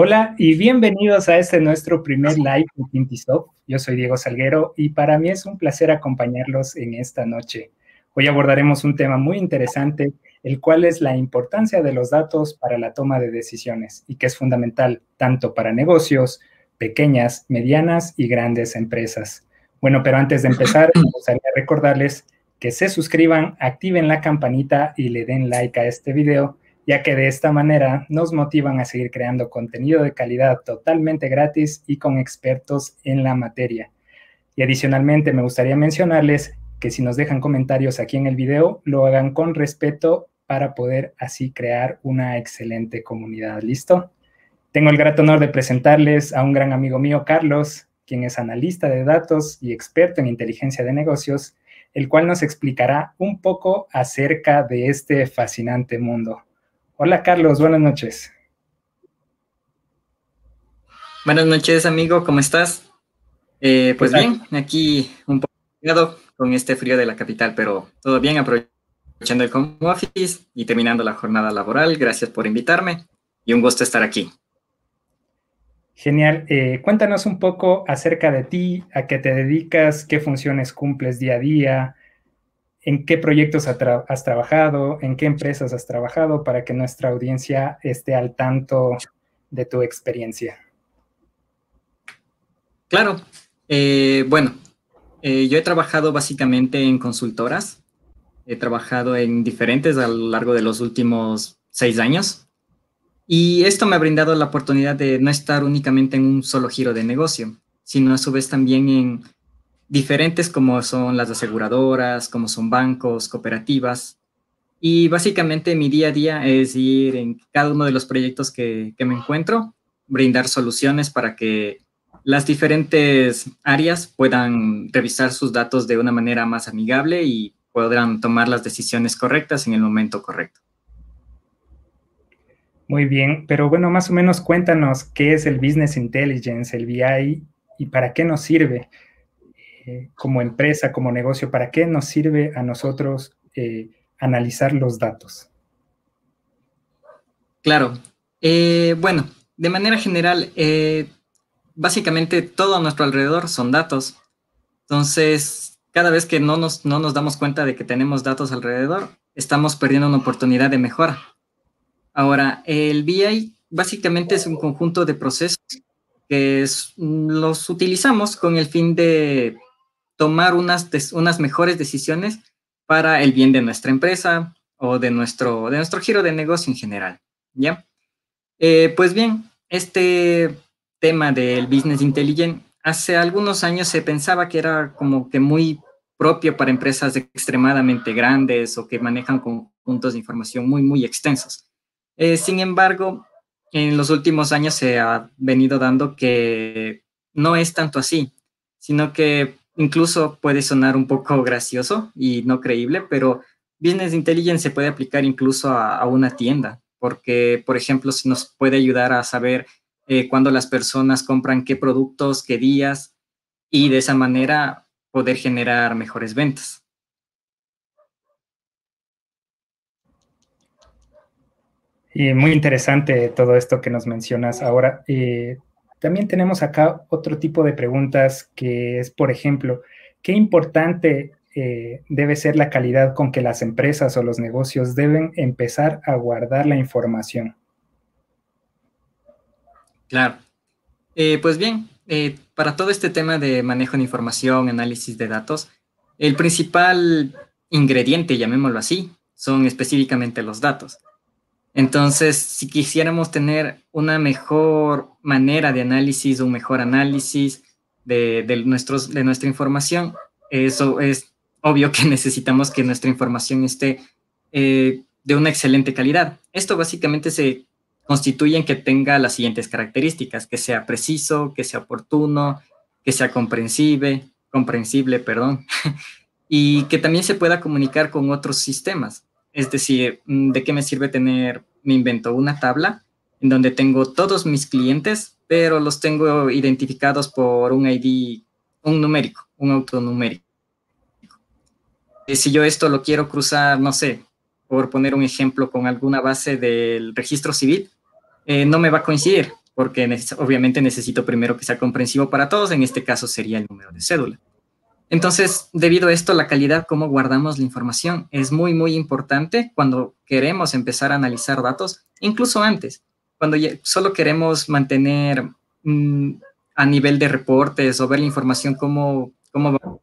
Hola y bienvenidos a este nuestro primer live de Tintisoft. Yo soy Diego Salguero y para mí es un placer acompañarlos en esta noche. Hoy abordaremos un tema muy interesante, el cual es la importancia de los datos para la toma de decisiones y que es fundamental tanto para negocios, pequeñas, medianas y grandes empresas. Bueno, pero antes de empezar, me gustaría recordarles que se suscriban, activen la campanita y le den like a este video ya que de esta manera nos motivan a seguir creando contenido de calidad totalmente gratis y con expertos en la materia. Y adicionalmente me gustaría mencionarles que si nos dejan comentarios aquí en el video, lo hagan con respeto para poder así crear una excelente comunidad. ¿Listo? Tengo el grato honor de presentarles a un gran amigo mío, Carlos, quien es analista de datos y experto en inteligencia de negocios, el cual nos explicará un poco acerca de este fascinante mundo. Hola Carlos, buenas noches. Buenas noches amigo, ¿cómo estás? Eh, pues bien, aquí un poco con este frío de la capital, pero todo bien, aprovechando el home office y terminando la jornada laboral. Gracias por invitarme y un gusto estar aquí. Genial. Eh, cuéntanos un poco acerca de ti, a qué te dedicas, qué funciones cumples día a día, en qué proyectos has trabajado, en qué empresas has trabajado para que nuestra audiencia esté al tanto de tu experiencia. Claro. Eh, bueno, eh, yo he trabajado básicamente en consultoras. He trabajado en diferentes a lo largo de los últimos seis años. Y esto me ha brindado la oportunidad de no estar únicamente en un solo giro de negocio, sino a su vez también en diferentes como son las aseguradoras, como son bancos, cooperativas. Y básicamente mi día a día es ir en cada uno de los proyectos que, me encuentro, brindar soluciones para que las diferentes áreas puedan revisar sus datos de una manera más amigable y podrán tomar las decisiones correctas en el momento correcto. Muy bien, pero bueno, más o menos cuéntanos qué es el Business Intelligence, el BI y para qué nos sirve. Eh, como empresa, como negocio, ¿para qué nos sirve a nosotros eh, analizar los datos? Claro. Eh, bueno, de manera general, básicamente todo a nuestro alrededor son datos. Entonces, cada vez que no nos, no nos damos cuenta de que tenemos datos alrededor, estamos perdiendo una oportunidad de mejora. Ahora, el BI básicamente es un conjunto de procesos que los utilizamos con el fin de tomar unas, unas mejores decisiones para el bien de nuestra empresa o de nuestro, de nuestro giro de negocio en general. ¿Ya? Eh, pues bien, este tema del business intelligent, hace algunos años se pensaba que era como que muy propio para empresas extremadamente grandes o que manejan conjuntos de información muy, muy extensos. Eh, sin embargo, en los últimos años se ha venido dando que no es tanto así, sino que incluso puede sonar un poco gracioso y no creíble, pero Business Intelligence se puede aplicar incluso a, una tienda, porque, por ejemplo, se nos puede ayudar a saber eh, cuándo las personas compran qué productos, qué días, y de esa manera poder generar mejores ventas. Y muy interesante todo esto que nos mencionas ahora. Eh, también tenemos acá otro tipo de preguntas que es, por ejemplo, ¿qué importante eh, debe ser la calidad con que las empresas o los negocios deben empezar a guardar la información? Claro. Eh, pues bien, eh, para todo este tema de manejo de información, análisis de datos, el principal ingrediente, llamémoslo así, son específicamente los datos. Entonces, si quisiéramos tener una mejor manera de análisis, un mejor análisis de, nuestros, de nuestra información, eso es obvio que necesitamos que nuestra información esté eh, de una excelente calidad. Esto básicamente se constituye en que tenga las siguientes características, que sea preciso, que sea oportuno, que sea comprensible, comprensible, perdón, y que también se pueda comunicar con otros sistemas. Es decir, mm, ¿de qué me sirve tener, me invento una tabla en donde tengo todos mis clientes, pero los tengo identificados por un ID, un numérico, un autonumérico? Y si yo esto lo quiero cruzar, no sé, por poner un ejemplo con alguna base del registro civil, eh, no me va a coincidir, porque obviamente necesito primero que sea comprensivo para todos, en este caso sería el número de cédula. Entonces, debido a esto, la calidad, cómo guardamos la información, es muy, muy importante cuando queremos empezar a analizar datos, incluso antes, cuando solo queremos mantener mm, a nivel de reportes o ver la información cómo, cómo va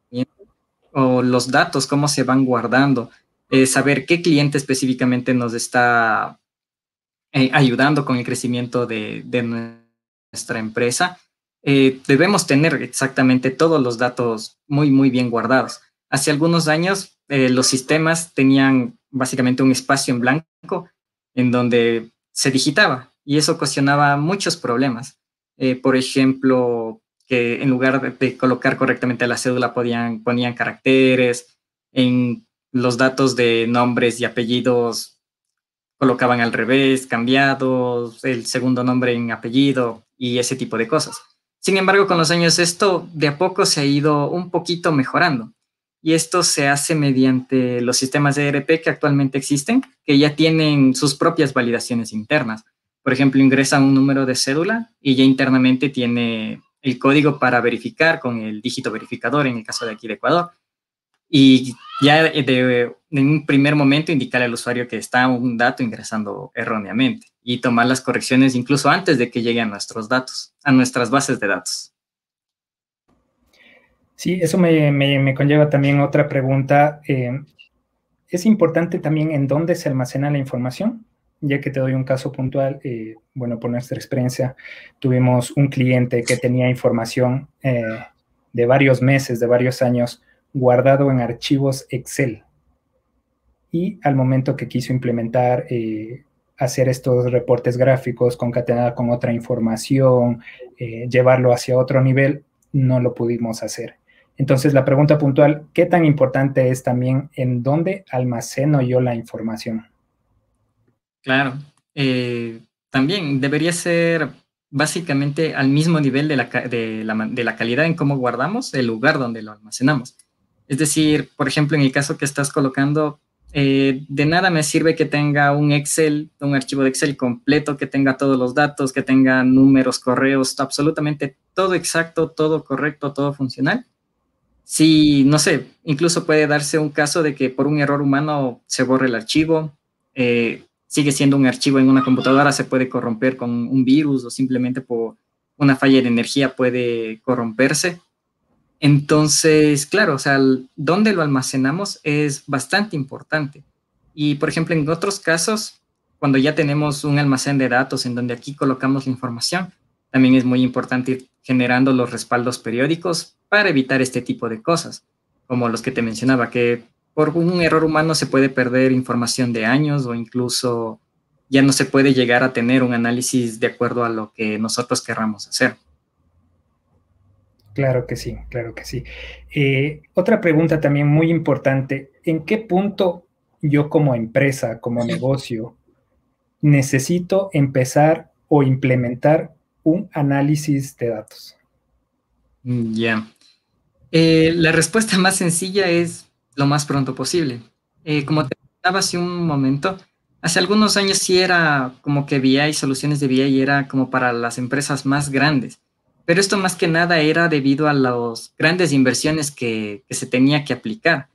o los datos, cómo se van guardando, eh, saber qué cliente específicamente nos está eh, ayudando con el crecimiento de, nuestra empresa, eh, debemos tener exactamente todos los datos muy, muy bien guardados. Hace algunos años los sistemas tenían básicamente un espacio en blanco en donde se digitaba y eso ocasionaba muchos problemas. por ejemplo, que en lugar de, colocar correctamente la cédula podían, ponían caracteres, en los datos de nombres y apellidos colocaban al revés, cambiados, el segundo nombre en apellido y ese tipo de cosas. Sin embargo, con los años esto de a poco se ha ido un poquito mejorando y esto se hace mediante los sistemas de ERP que actualmente existen, que ya tienen sus propias validaciones internas. Por ejemplo, ingresa un número de cédula y ya internamente tiene el código para verificar con el dígito verificador en el caso de aquí de Ecuador. Y ya en un primer momento indicarle al usuario que está un dato ingresando erróneamente y tomar las correcciones incluso antes de que llegue a nuestros datos, a nuestras bases de datos. Sí, eso me, conlleva también otra pregunta. Eh, ¿Es importante también en dónde se almacena la información? ya que te doy un caso puntual, eh, bueno, por nuestra experiencia, tuvimos un cliente que tenía información eh, de varios meses, de varios años, guardado en archivos Excel. Y al momento que quiso implementar, hacer estos reportes gráficos, concatenar con otra información, llevarlo hacia otro nivel, no lo pudimos hacer. Entonces, la pregunta puntual, ¿qué tan importante es también en dónde almaceno yo la información? Claro. Eh, también debería ser básicamente al mismo nivel de la, de, la, calidad en cómo guardamos el lugar donde lo almacenamos. Es decir, por ejemplo, en el caso que estás colocando, eh, de nada me sirve que tenga un Excel, un archivo de Excel completo, que tenga todos los datos, que tenga números, correos, absolutamente todo exacto, todo correcto, todo funcional. Si, no sé, incluso puede darse un caso de que por un error humano se borre el archivo, eh, sigue siendo un archivo en una computadora, se puede corromper con un virus o simplemente por una falla de energía puede corromperse. Entonces, claro, o sea, dónde lo almacenamos es bastante importante. Y, por ejemplo, en otros casos, cuando ya tenemos un almacén de datos en donde aquí colocamos la información, también es muy importante ir generando los respaldos periódicos para evitar este tipo de cosas, como los que te mencionaba, que por un error humano se puede perder información de años o incluso ya no se puede llegar a tener un análisis de acuerdo a lo que nosotros querramos hacer. Claro que sí, claro que sí. Eh, otra pregunta también muy importante, ¿en qué punto yo como empresa, como negocio, necesito empezar o implementar un análisis de datos? Mm, ya. Eh, la respuesta más sencilla es lo más pronto posible. Eh, como te comentaba hace un momento, hace algunos años sí era como que VI, soluciones de VI era como para las empresas más grandes, pero esto más que nada era debido a las grandes inversiones que, que se tenía que aplicar.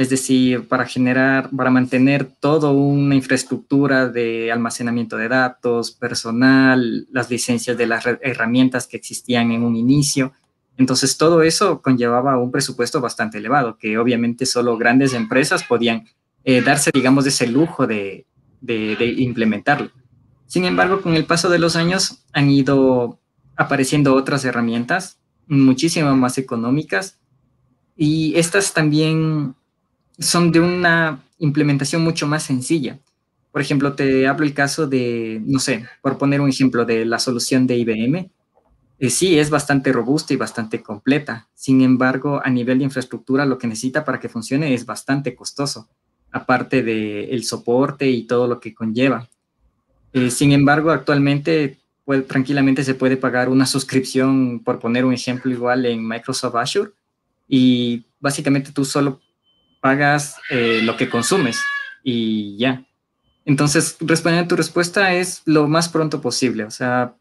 Es decir, para generar, para mantener toda una infraestructura de almacenamiento de datos, personal, las licencias de las herramientas que existían en un inicio. Entonces, todo eso conllevaba un presupuesto bastante elevado, que obviamente solo grandes empresas podían eh, darse, digamos, ese lujo de, implementarlo. Sin embargo, con el paso de los años han ido apareciendo otras herramientas muchísimo más económicas y estas también son de una implementación mucho más sencilla. Por ejemplo, te hablo el caso de, no sé, por poner un ejemplo de la solución de IBM, eh, sí, es bastante robusta y bastante completa. Sin embargo, a nivel de infraestructura, lo que necesita para que funcione es bastante costoso, aparte del soporte y todo lo que conlleva. Eh, sin embargo, actualmente tranquilamente se puede pagar una suscripción, por poner un ejemplo igual, en Microsoft Azure, y básicamente tú solo pagas eh, lo que consumes y ya. Entonces, respondiendo a tu respuesta es lo más pronto posible. O sea,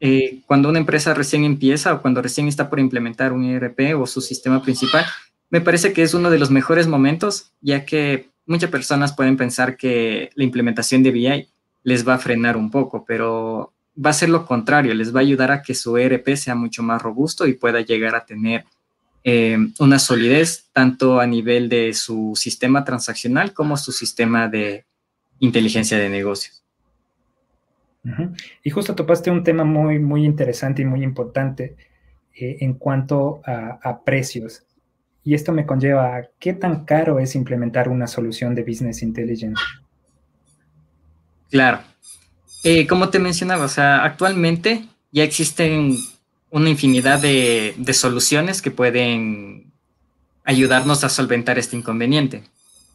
eh, cuando una empresa recién empieza o cuando recién está por implementar un ERP o su sistema principal, me parece que es uno de los mejores momentos, ya que muchas personas pueden pensar que la implementación de BI les va a frenar un poco, pero va a ser lo contrario, les va a ayudar a que su ERP sea mucho más robusto y pueda llegar a tener eh, una solidez tanto a nivel de su sistema transaccional como su sistema de inteligencia de negocios. Y justo topaste un tema muy, muy interesante y muy importante eh, en cuanto a, precios. Y esto me conlleva a qué tan caro es implementar una solución de Business Intelligence. Claro. Eh, como te mencionaba, o sea, actualmente ya existen una infinidad de, soluciones que pueden ayudarnos a solventar este inconveniente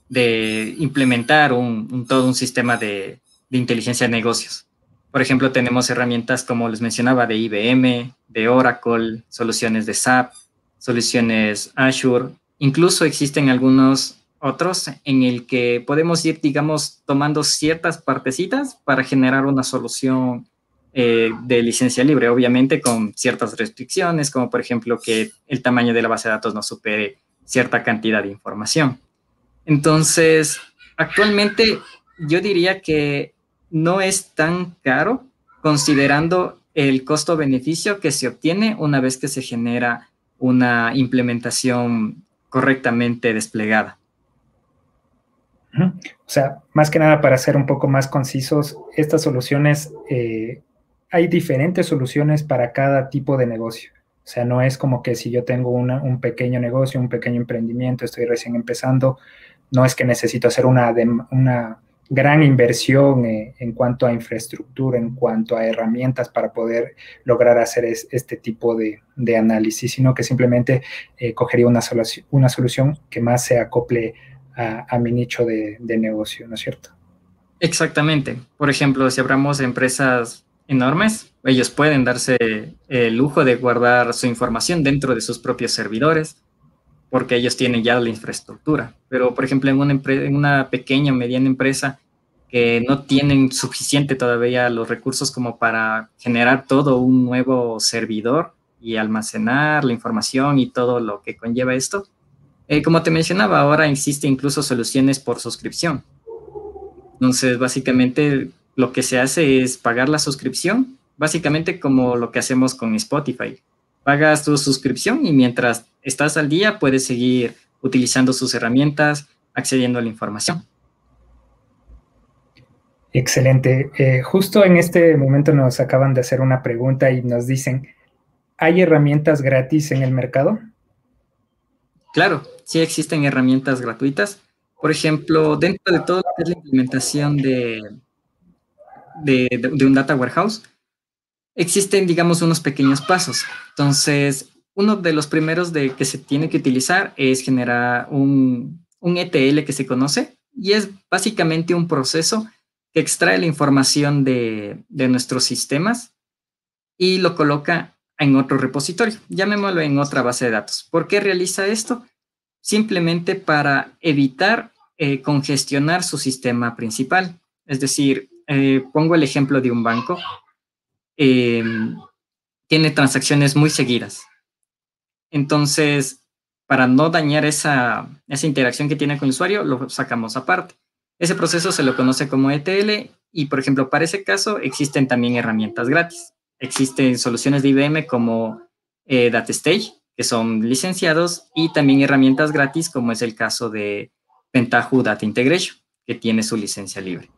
de implementar un, todo un sistema de, de inteligencia de negocios. Por ejemplo, tenemos herramientas como les mencionaba de IBM, de Oracle, soluciones de SAP, soluciones Azure. Incluso existen algunos otros en el que podemos ir, digamos, tomando ciertas partecitas para generar una solución eh, de licencia libre, obviamente con ciertas restricciones, como por ejemplo que el tamaño de la base de datos no supere cierta cantidad de información. Entonces, actualmente yo diría que no es tan caro considerando el costo-beneficio que se obtiene una vez que se genera una implementación correctamente desplegada. O sea, más que nada para ser un poco más concisos, estas soluciones, eh, hay diferentes soluciones para cada tipo de negocio. O sea, no es como que si yo tengo un pequeño negocio, un pequeño emprendimiento, estoy recién empezando, no es que necesito hacer una, una gran inversión eh, en cuanto a infraestructura, en cuanto a herramientas para poder lograr hacer este tipo de, análisis, sino que simplemente eh, cogería una, solución, una solución que más se acople a, mi nicho de, negocio, ¿no es cierto? Exactamente. Por ejemplo, si hablamos de empresas enormes, ellos pueden darse el lujo de guardar su información dentro de sus propios servidores, porque ellos tienen ya la infraestructura. Pero, por ejemplo, en una, en una pequeña o mediana empresa que no tienen suficiente todavía los recursos como para generar todo un nuevo servidor y almacenar la información y todo lo que conlleva esto. Eh, como te mencionaba, ahora existe incluso soluciones por suscripción. Entonces, básicamente lo que se hace es pagar la suscripción, básicamente como lo que hacemos con Spotify. Pagas tu suscripción y mientras estás al día puedes seguir utilizando sus herramientas, accediendo a la información. Excelente. Eh, justo en este momento nos acaban de hacer una pregunta y nos dicen, ¿hay herramientas gratis en el mercado? Claro, sí existen herramientas gratuitas. Por ejemplo, dentro de todo la implementación de, de un data warehouse, existen, digamos, unos pequeños pasos. Entonces, uno de los primeros de que se tiene que utilizar es generar un, ETL que se conoce y es básicamente un proceso que extrae la información de, nuestros sistemas y lo coloca en otro repositorio, llamémoslo en otra base de datos. ¿Por qué realiza esto? Simplemente para evitar eh, congestionar su sistema principal. Es decir, eh, pongo el ejemplo de un banco. Eh, tiene transacciones muy seguidas. Entonces, para no dañar esa, interacción que tiene con el usuario, lo sacamos aparte. Ese proceso se lo conoce como ETL y, por ejemplo, para ese caso existen también herramientas gratis. Existen soluciones de IBM como eh, DataStage, que son licenciados, y también herramientas gratis, como es el caso de Pentaho Data Integration, que tiene su licencia libre.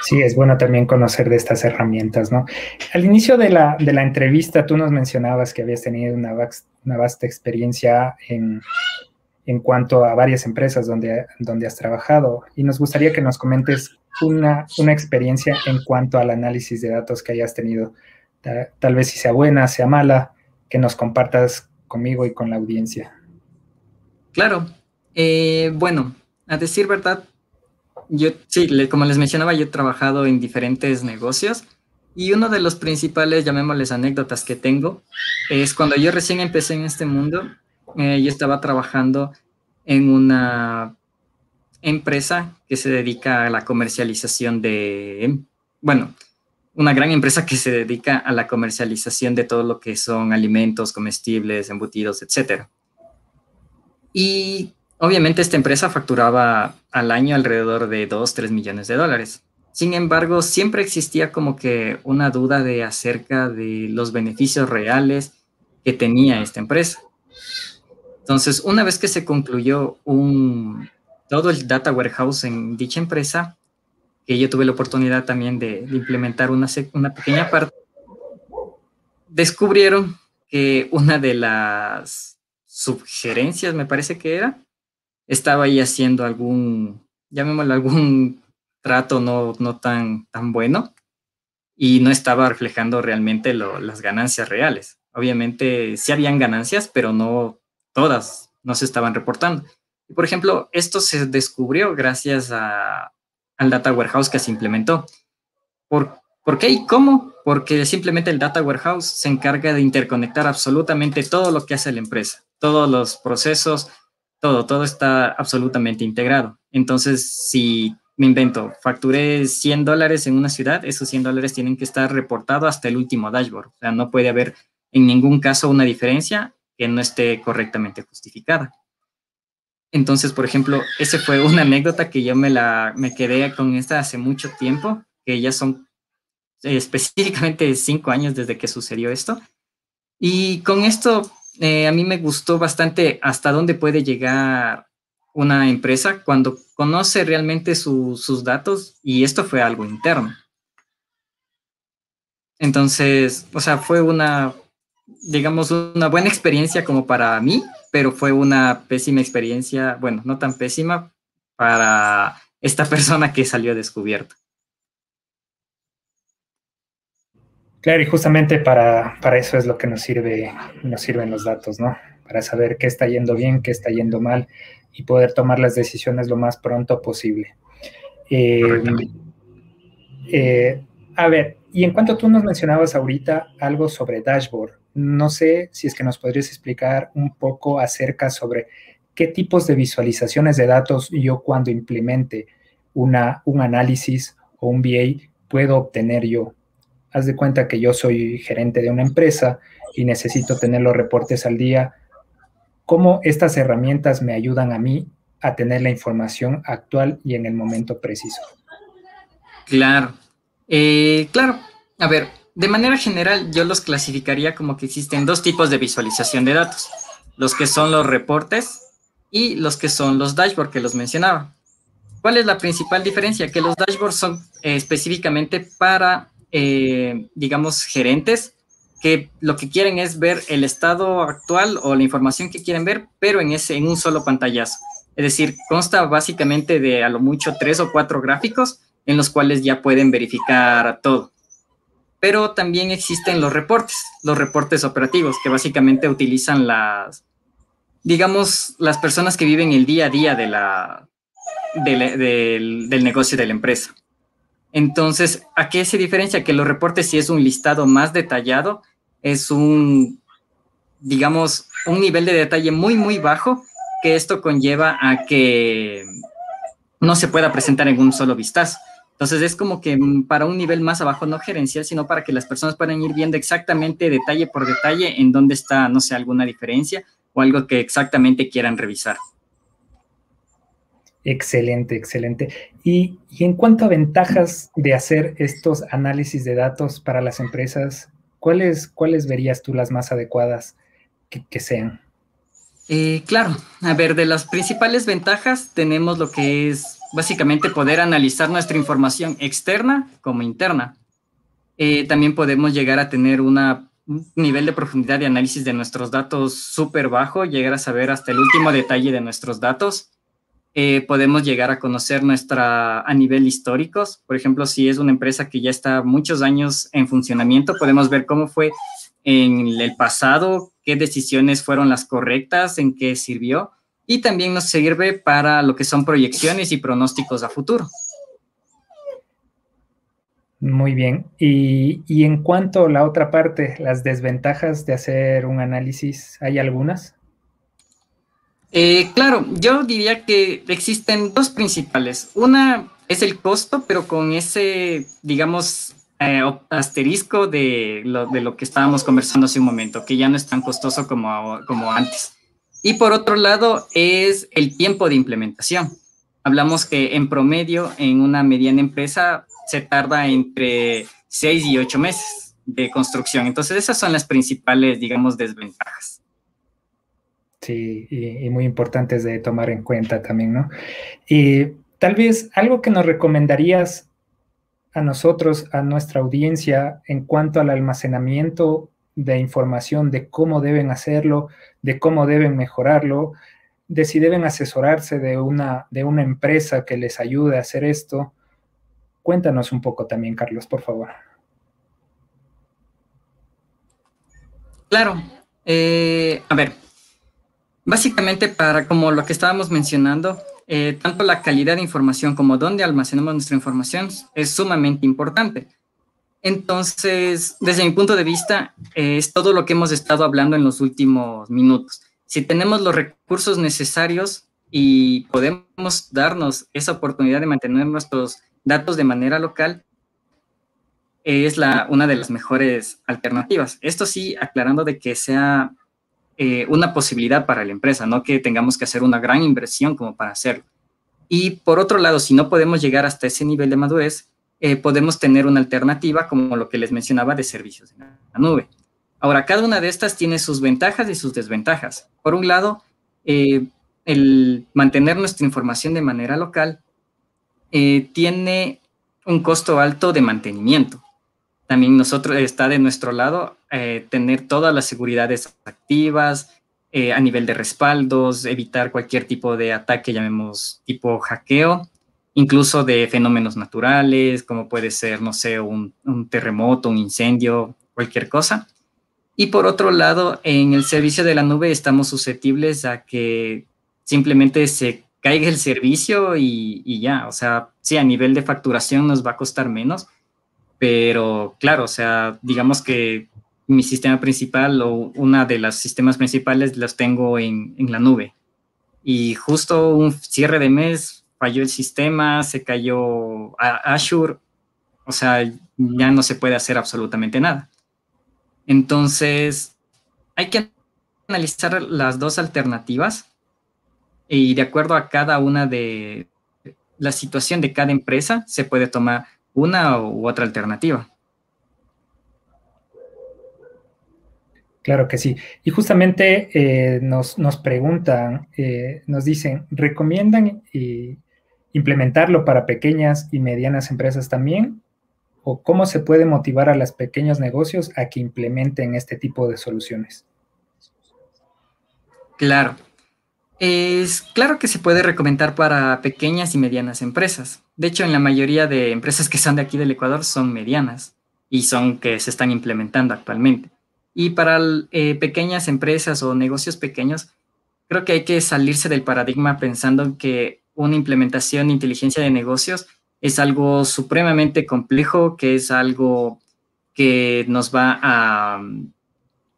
Sí, es bueno también conocer de estas herramientas, ¿no? Al inicio de la, entrevista, tú nos mencionabas que habías tenido una, vasta experiencia en, cuanto a varias empresas donde, donde has trabajado y nos gustaría que nos comentes una, experiencia en cuanto al análisis de datos que hayas tenido. Tal, vez si sea buena, sea mala, que nos compartas conmigo y con la audiencia. Claro. Eh, bueno, a decir verdad, yo, sí, como les mencionaba, yo he trabajado en diferentes negocios y uno de los principales, llamémosles anécdotas que tengo, es cuando yo recién empecé en este mundo, eh, yo estaba trabajando en una empresa que se dedica a la comercialización de, bueno, una gran empresa que se dedica a la comercialización de todo lo que son alimentos, comestibles, embutidos, etc. Y obviamente esta empresa facturaba al año alrededor de 2, 3 millones de dólares. Sin embargo, siempre existía como que una duda de acerca de los beneficios reales que tenía esta empresa. Entonces, una vez que se concluyó un, todo el data warehouse en dicha empresa, que yo tuve la oportunidad también de, implementar una, una pequeña parte, descubrieron que una de las sugerencias, me parece que era, estaba ahí haciendo algún, llamémoslo algún trato no, no tan, tan bueno y no estaba reflejando realmente las ganancias reales. Obviamente sí habían ganancias, pero no todas, no se estaban reportando. Por ejemplo, esto se descubrió gracias a, al Data Warehouse que se implementó. ¿Por, ¿Por qué y cómo? Porque simplemente el Data Warehouse se encarga de interconectar absolutamente todo lo que hace la empresa, todos los procesos, todo, todo está absolutamente integrado. Entonces, si me invento, facturé 100 dólares en una ciudad, esos 100 dólares tienen que estar reportados hasta el último dashboard. O sea, no puede haber en ningún caso una diferencia que no esté correctamente justificada. Entonces, por ejemplo, esa fue una anécdota que yo me la me quedé con esta hace mucho tiempo, que ya son eh, específicamente cinco años desde que sucedió esto. Y con esto eh, a mí me gustó bastante hasta dónde puede llegar una empresa cuando conoce realmente sus datos y esto fue algo interno. Entonces, o sea, fue una, digamos, una buena experiencia como para mí, pero fue una pésima experiencia, bueno, no tan pésima para esta persona que salió descubierta. Claro, y justamente para, para, eso es lo que nos sirve, nos sirven los datos, ¿no? Para saber qué está yendo bien, qué está yendo mal y poder tomar las decisiones lo más pronto posible. Eh, eh, a ver, y en cuanto tú nos mencionabas ahorita algo sobre dashboard, no sé si es que nos podrías explicar un poco acerca sobre qué tipos de visualizaciones de datos yo cuando implemente una, un análisis o un VA puedo obtener yo. Haz de cuenta que yo soy gerente de una empresa y necesito tener los reportes al día. ¿Cómo estas herramientas me ayudan a mí a tener la información actual y en el momento preciso? Claro, eh, claro. A ver, de manera general, yo los clasificaría como que existen dos tipos de visualización de datos, los que son los reportes y los que son los dashboards que los mencionaba. ¿Cuál es la principal diferencia? Que los dashboards son eh, específicamente para, eh, digamos, gerentes que lo que quieren es ver el estado actual o la información que quieren ver, pero en, ese, en un solo pantallazo. Es decir, consta básicamente de a lo mucho tres o cuatro gráficos en los cuales ya pueden verificar todo pero también existen los reportes, los reportes operativos, que básicamente utilizan las, digamos, las personas que viven el día a día de la, del, del negocio de la empresa. Entonces, ¿a qué se diferencia? Que los reportes, si es un listado más detallado, es un, digamos, un nivel de detalle muy, muy bajo, que esto conlleva a que no se pueda presentar en un solo vistazo. Entonces es como que mm, para un nivel más abajo, no gerencial, sino para que las personas puedan ir viendo exactamente detalle por detalle en dónde está, no sé, alguna diferencia o algo que exactamente quieran revisar. Excelente, excelente. Y, en cuanto a ventajas de hacer estos análisis de datos para las empresas, ¿cuáles, cuáles verías tú las más adecuadas que, sean? Eh, claro, a ver, de las principales ventajas tenemos lo que es básicamente poder analizar nuestra información externa como interna. Eh, también podemos llegar a tener un nivel de profundidad de análisis de nuestros datos súper bajo, llegar a saber hasta el último detalle de nuestros datos. Eh, podemos llegar a conocer nuestra a nivel históricos. Por ejemplo, si es una empresa que ya está muchos años en funcionamiento, podemos ver cómo fue en el pasado, qué decisiones fueron las correctas, en qué sirvió y también nos sirve para lo que son proyecciones y pronósticos a futuro. Muy bien. Y, en cuanto a la otra parte, las desventajas de hacer un análisis, ¿hay algunas? Eh, claro, yo diría que existen dos principales. Una es el costo, pero con ese, digamos, eh, asterisco de lo, de lo que estábamos conversando hace un momento, que ya no es tan costoso como, como antes. Y por otro lado es el tiempo de implementación. Hablamos que en promedio en una mediana empresa se tarda entre seis y ocho meses de construcción. Entonces esas son las principales, digamos, desventajas. Sí, y, muy importantes de tomar en cuenta también, ¿no? Y tal vez algo que nos recomendarías a nosotros, a nuestra audiencia, en cuanto al almacenamiento de información, de cómo deben hacerlo, de cómo deben mejorarlo, de si deben asesorarse de una, de una empresa que les ayude a hacer esto. Cuéntanos un poco también, Carlos, por favor. Claro. Eh, a ver, básicamente para como lo que estábamos mencionando, eh, tanto la calidad de información como dónde almacenamos nuestra información es sumamente importante. Entonces, desde mi punto de vista, es todo lo que hemos estado hablando en los últimos minutos. Si tenemos los recursos necesarios y podemos darnos esa oportunidad de mantener nuestros datos de manera local, es una de las mejores alternativas. Esto sí, aclarando de que sea eh, una posibilidad para la empresa, no que tengamos que hacer una gran inversión como para hacerlo. Y por otro lado, si no podemos llegar hasta ese nivel de madurez, eh, podemos tener una alternativa como lo que les mencionaba de servicios en la nube. Ahora, cada una de estas tiene sus ventajas y sus desventajas. Por un lado, eh, el mantener nuestra información de manera local eh, tiene un costo alto de mantenimiento. También nosotros está de nuestro lado tener todas las seguridades activas, a nivel de respaldos, evitar cualquier tipo de ataque, llamemos tipo hackeo, incluso de fenómenos naturales, como puede ser, no sé, un, terremoto, un incendio, cualquier cosa. Y por otro lado, en el servicio de la nube estamos susceptibles a que simplemente se caiga el servicio y, ya, o sea, sí, a nivel de facturación nos va a costar menos, pero claro, o sea, digamos que mi sistema principal o una de los sistemas principales los tengo en, en la nube. Y justo un cierre de mes falló el sistema, se cayó Azure, o sea, ya no se puede hacer absolutamente nada. Entonces, hay que analizar las dos alternativas y de acuerdo a cada una de la situación de cada empresa, se puede tomar una u otra alternativa. Claro que sí. Y justamente eh, nos, preguntan, eh, nos dicen, ¿recomiendan y implementarlo para pequeñas y medianas empresas también? ¿O cómo se puede motivar a los pequeños negocios a que implementen este tipo de soluciones? Claro. Es claro que se puede recomendar para pequeñas y medianas empresas. De hecho, en la mayoría de empresas que son de aquí del Ecuador son medianas y son que se están implementando actualmente. Y para eh, pequeñas empresas o negocios pequeños, creo que hay que salirse del paradigma pensando que una implementación de inteligencia de negocios es algo supremamente complejo, que es algo que nos va a mm,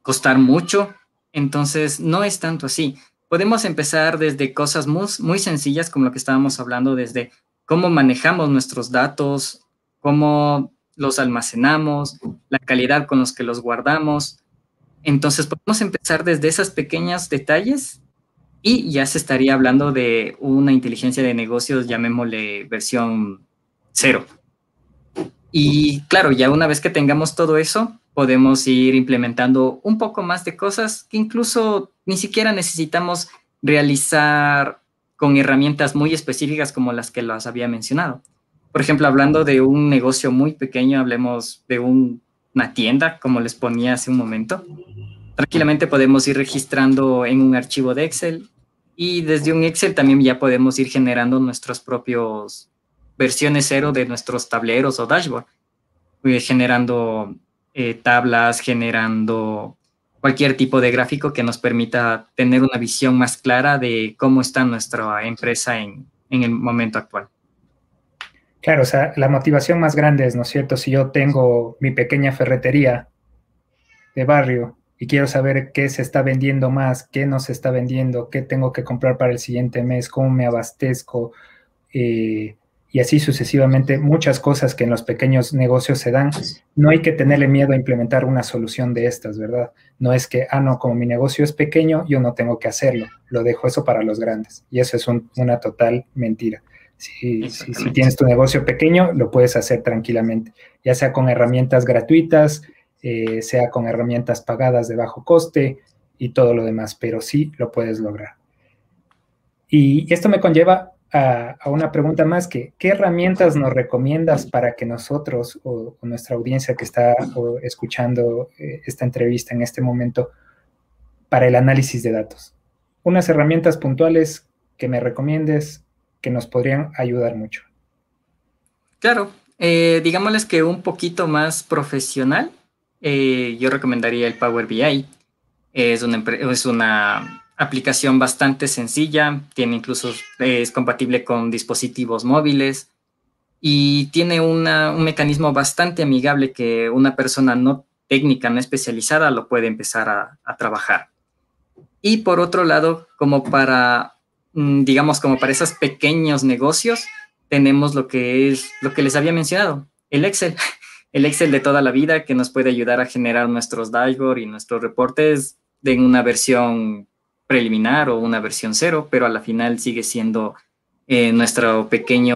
costar mucho. Entonces, no es tanto así. Podemos empezar desde cosas muy, sencillas, como lo que estábamos hablando, desde cómo manejamos nuestros datos, cómo los almacenamos, la calidad con los que los guardamos. Entonces, podemos empezar desde esos pequeños detalles y ya se estaría hablando de una inteligencia de negocios, llamémosle versión cero. Y claro, ya una vez que tengamos todo eso, podemos ir implementando un poco más de cosas que incluso ni siquiera necesitamos realizar con herramientas muy específicas como las que las había mencionado. Por ejemplo, hablando de un negocio muy pequeño, hablemos de una tienda, como les ponía hace un momento tranquilamente podemos ir registrando en un archivo de Excel y desde un Excel también ya podemos ir generando nuestros propios versiones cero de nuestros tableros o dashboard, eh, generando eh, tablas, generando cualquier tipo de gráfico que nos permita tener una visión más clara de cómo está nuestra empresa en, en el momento actual. Claro, o sea, la motivación más grande es, ¿no es cierto? Si yo tengo mi pequeña ferretería de barrio y quiero saber qué se está vendiendo más, qué no se está vendiendo, qué tengo que comprar para el siguiente mes, cómo me abastezco, eh, y así sucesivamente muchas cosas que en los pequeños negocios se dan. No hay que tenerle miedo a implementar una solución de estas, ¿verdad? No es que, ah, no, como mi negocio es pequeño, yo no tengo que hacerlo, lo dejo eso para los grandes. Y eso es una total mentira. Si, si, tienes tu negocio pequeño, lo puedes hacer tranquilamente, ya sea con herramientas gratuitas, eh, sea con herramientas pagadas de bajo coste y todo lo demás, pero sí lo puedes lograr. Y esto me conlleva a, una pregunta más que, ¿qué herramientas nos recomiendas para que nosotros o, nuestra audiencia que está escuchando eh, esta entrevista en este momento para el análisis de datos? Unas herramientas puntuales que me recomiendes que nos podrían ayudar mucho. Claro, eh, digámosles que un poquito más profesional, eh, yo recomendaría el Power BI. Es una, es una aplicación bastante sencilla, tiene incluso, es compatible con dispositivos móviles y tiene un mecanismo bastante amigable que una persona no técnica, no especializada, lo puede empezar a, trabajar. Y por otro lado, como para, mm, digamos, como para esos pequeños negocios, tenemos lo que es lo que les había mencionado, el Excel. El Excel de toda la vida que nos puede ayudar a generar nuestros dashboard y nuestros reportes en una versión preliminar o una versión cero, pero a la final sigue siendo eh, nuestro pequeño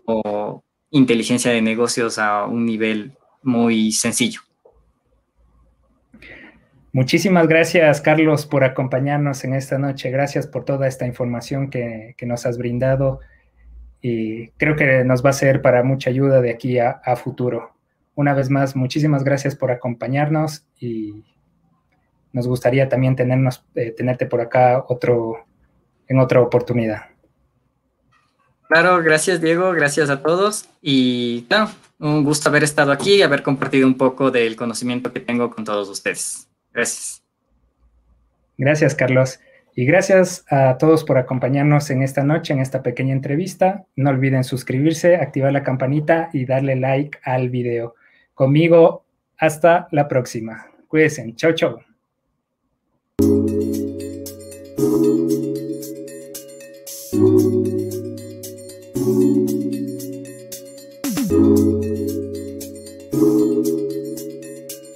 inteligencia de negocios a un nivel muy sencillo. Muchísimas gracias, Carlos, por acompañarnos en esta noche. Gracias por toda esta información que, nos has brindado y creo que nos va a ser para mucha ayuda de aquí a futuro. Una vez más, muchísimas gracias por acompañarnos y nos gustaría también tenernos, eh, tenerte por acá otro, en otra oportunidad. Claro, gracias Diego, gracias a todos y claro, un gusto haber estado aquí y haber compartido un poco del conocimiento que tengo con todos ustedes. Gracias. Gracias, Carlos. Y gracias a todos por acompañarnos en esta noche, en esta pequeña entrevista. No olviden suscribirse, activar la campanita y darle like al video. Conmigo, hasta la próxima. Cuídense. Chau, chau.